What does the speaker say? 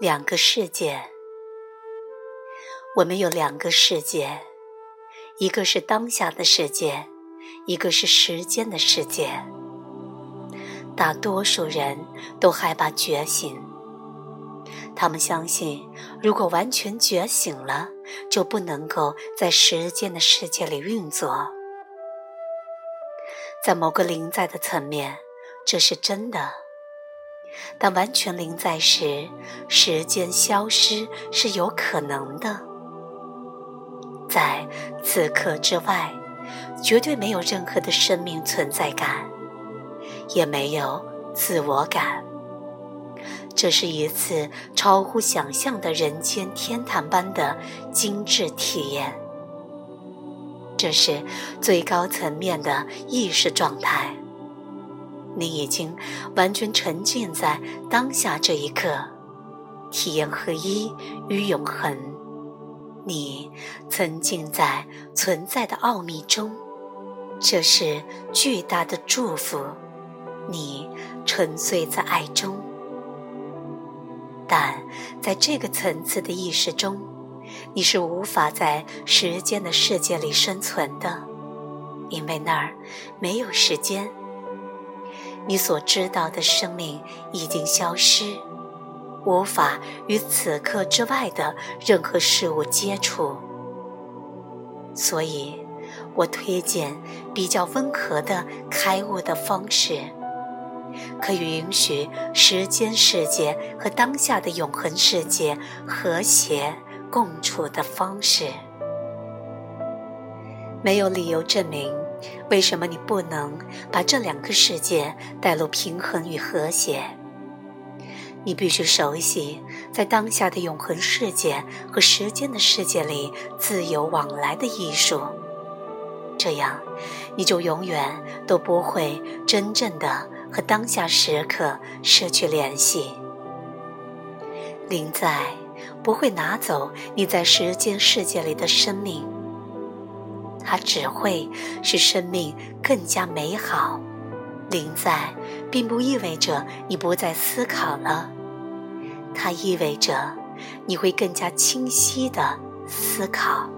两个世界，我们有两个世界，一个是当下的世界，一个是时间的世界。大多数人都害怕觉醒，他们相信，如果完全觉醒了，就不能够在时间的世界里运作。在某个临在的层面，这是真的。当完全临在时，时间消失是有可能的。在此刻之外，绝对没有任何的生命存在感，也没有自我感。这是一次超乎想象的人间天堂般的精致体验。这是最高层面的意识状态。你已经完全沉浸在当下这一刻，体验合一与永恒。你沉浸在存在的奥秘中，这是巨大的祝福。你沉醉在爱中，但在这个层次的意识中，你是无法在时间的世界里生存的，因为那儿没有时间。你所知道的生命已经消失，无法与此刻之外的任何事物接触。所以，我推荐比较温和的开悟的方式，可以允许时间世界和当下的永恒世界和谐共处的方式。没有理由证明。为什么你不能把这两个世界带入平衡与和谐？你必须熟悉在当下的永恒世界和时间的世界里自由往来的艺术，这样你就永远都不会真正的和当下时刻失去联系。灵在不会拿走你在时间世界里的生命。它只会使生命更加美好。临在，并不意味着你不再思考了，它意味着你会更加清晰的思考。